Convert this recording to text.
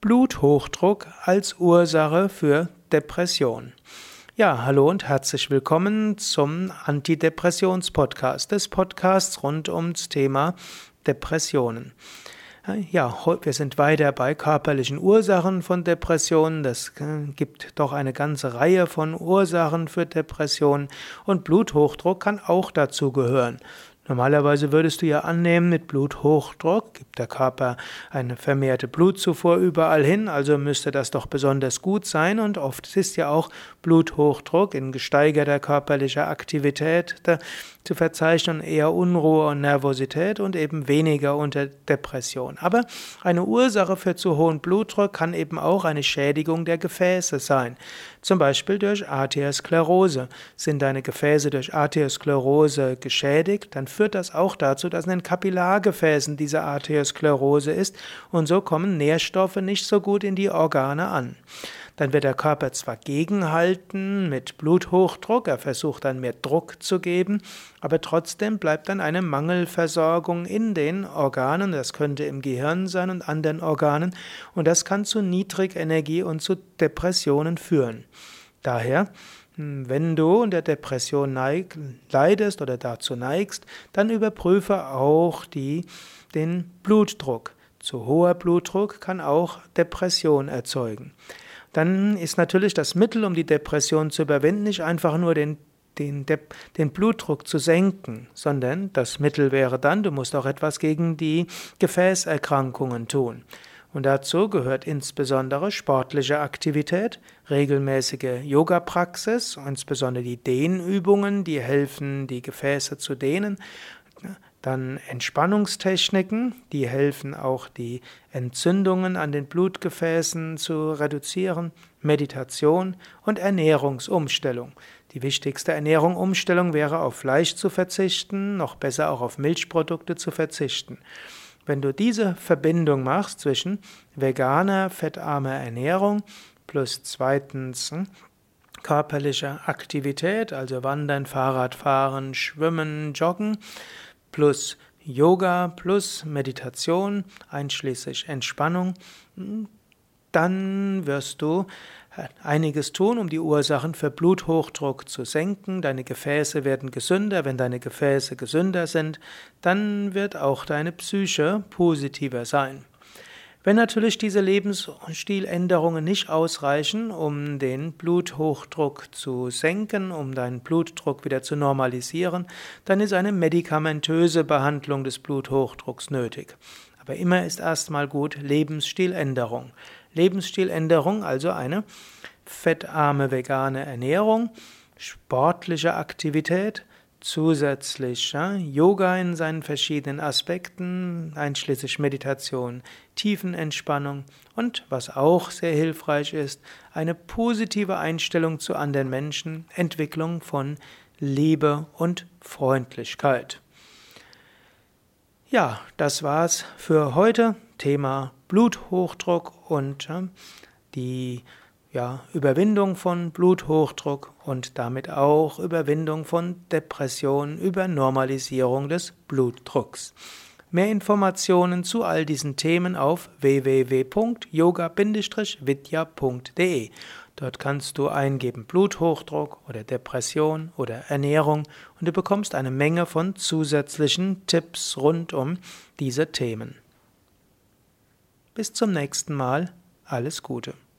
Bluthochdruck als Ursache für Depression. Ja, hallo und herzlich willkommen zum Antidepressions-Podcast, des Podcasts rund ums Thema Depressionen. Ja, wir sind weiter bei körperlichen Ursachen von Depressionen. Das äh, gibt doch eine ganze Reihe von Ursachen für Depressionen und Bluthochdruck kann auch dazu gehören. Normalerweise würdest du ja annehmen, mit Bluthochdruck gibt der Körper eine vermehrte Blutzufuhr überall hin, also müsste das doch besonders gut sein und oft ist ja auch Bluthochdruck in gesteigerter körperlicher Aktivität zu verzeichnen, eher Unruhe und Nervosität und eben weniger unter Depression. Aber eine Ursache für zu hohen Blutdruck kann eben auch eine Schädigung der Gefäße sein, zum Beispiel durch Arteriosklerose. Sind deine Gefäße durch Arteriosklerose geschädigt, dann führt das auch dazu, dass in den Kapillargefäßen diese Arteriosklerose ist und so kommen Nährstoffe nicht so gut in die Organe an. Dann wird der Körper zwar gegenhalten mit Bluthochdruck, er versucht dann mehr Druck zu geben, aber trotzdem bleibt dann eine Mangelversorgung in den Organen, das könnte im Gehirn sein und anderen Organen, und das kann zu Niedrigenergie und zu Depressionen führen. Daher wenn du unter Depression neig, leidest oder dazu neigst, dann überprüfe auch die, den Blutdruck. Zu hoher Blutdruck kann auch Depression erzeugen. Dann ist natürlich das Mittel, um die Depression zu überwinden, nicht einfach nur den, den, den Blutdruck zu senken, sondern das Mittel wäre dann, du musst auch etwas gegen die Gefäßerkrankungen tun. Und dazu gehört insbesondere sportliche Aktivität, regelmäßige Yoga-Praxis, insbesondere die Dehnübungen, die helfen, die Gefäße zu dehnen. Dann Entspannungstechniken, die helfen auch die Entzündungen an den Blutgefäßen zu reduzieren, Meditation und Ernährungsumstellung. Die wichtigste Ernährungsumstellung wäre auf Fleisch zu verzichten, noch besser auch auf Milchprodukte zu verzichten. Wenn du diese Verbindung machst zwischen veganer, fettarmer Ernährung plus zweitens hm, körperlicher Aktivität, also Wandern, Fahrradfahren, Schwimmen, Joggen, plus Yoga, plus Meditation, einschließlich Entspannung, hm, dann wirst du einiges tun, um die Ursachen für Bluthochdruck zu senken. Deine Gefäße werden gesünder. Wenn deine Gefäße gesünder sind, dann wird auch deine Psyche positiver sein. Wenn natürlich diese Lebensstiländerungen nicht ausreichen, um den Bluthochdruck zu senken, um deinen Blutdruck wieder zu normalisieren, dann ist eine medikamentöse Behandlung des Bluthochdrucks nötig. Aber immer ist erstmal gut Lebensstiländerung. Lebensstiländerung, also eine fettarme vegane Ernährung, sportliche Aktivität, zusätzlich ja, Yoga in seinen verschiedenen Aspekten, einschließlich Meditation, Tiefenentspannung und was auch sehr hilfreich ist, eine positive Einstellung zu anderen Menschen, Entwicklung von Liebe und Freundlichkeit. Ja, das war's für heute. Thema Bluthochdruck und äh, die ja, Überwindung von Bluthochdruck und damit auch Überwindung von Depression über Normalisierung des Blutdrucks. Mehr Informationen zu all diesen Themen auf www.yoga-vidya.de. Dort kannst du eingeben Bluthochdruck oder Depression oder Ernährung und du bekommst eine Menge von zusätzlichen Tipps rund um diese Themen. Bis zum nächsten Mal, alles Gute.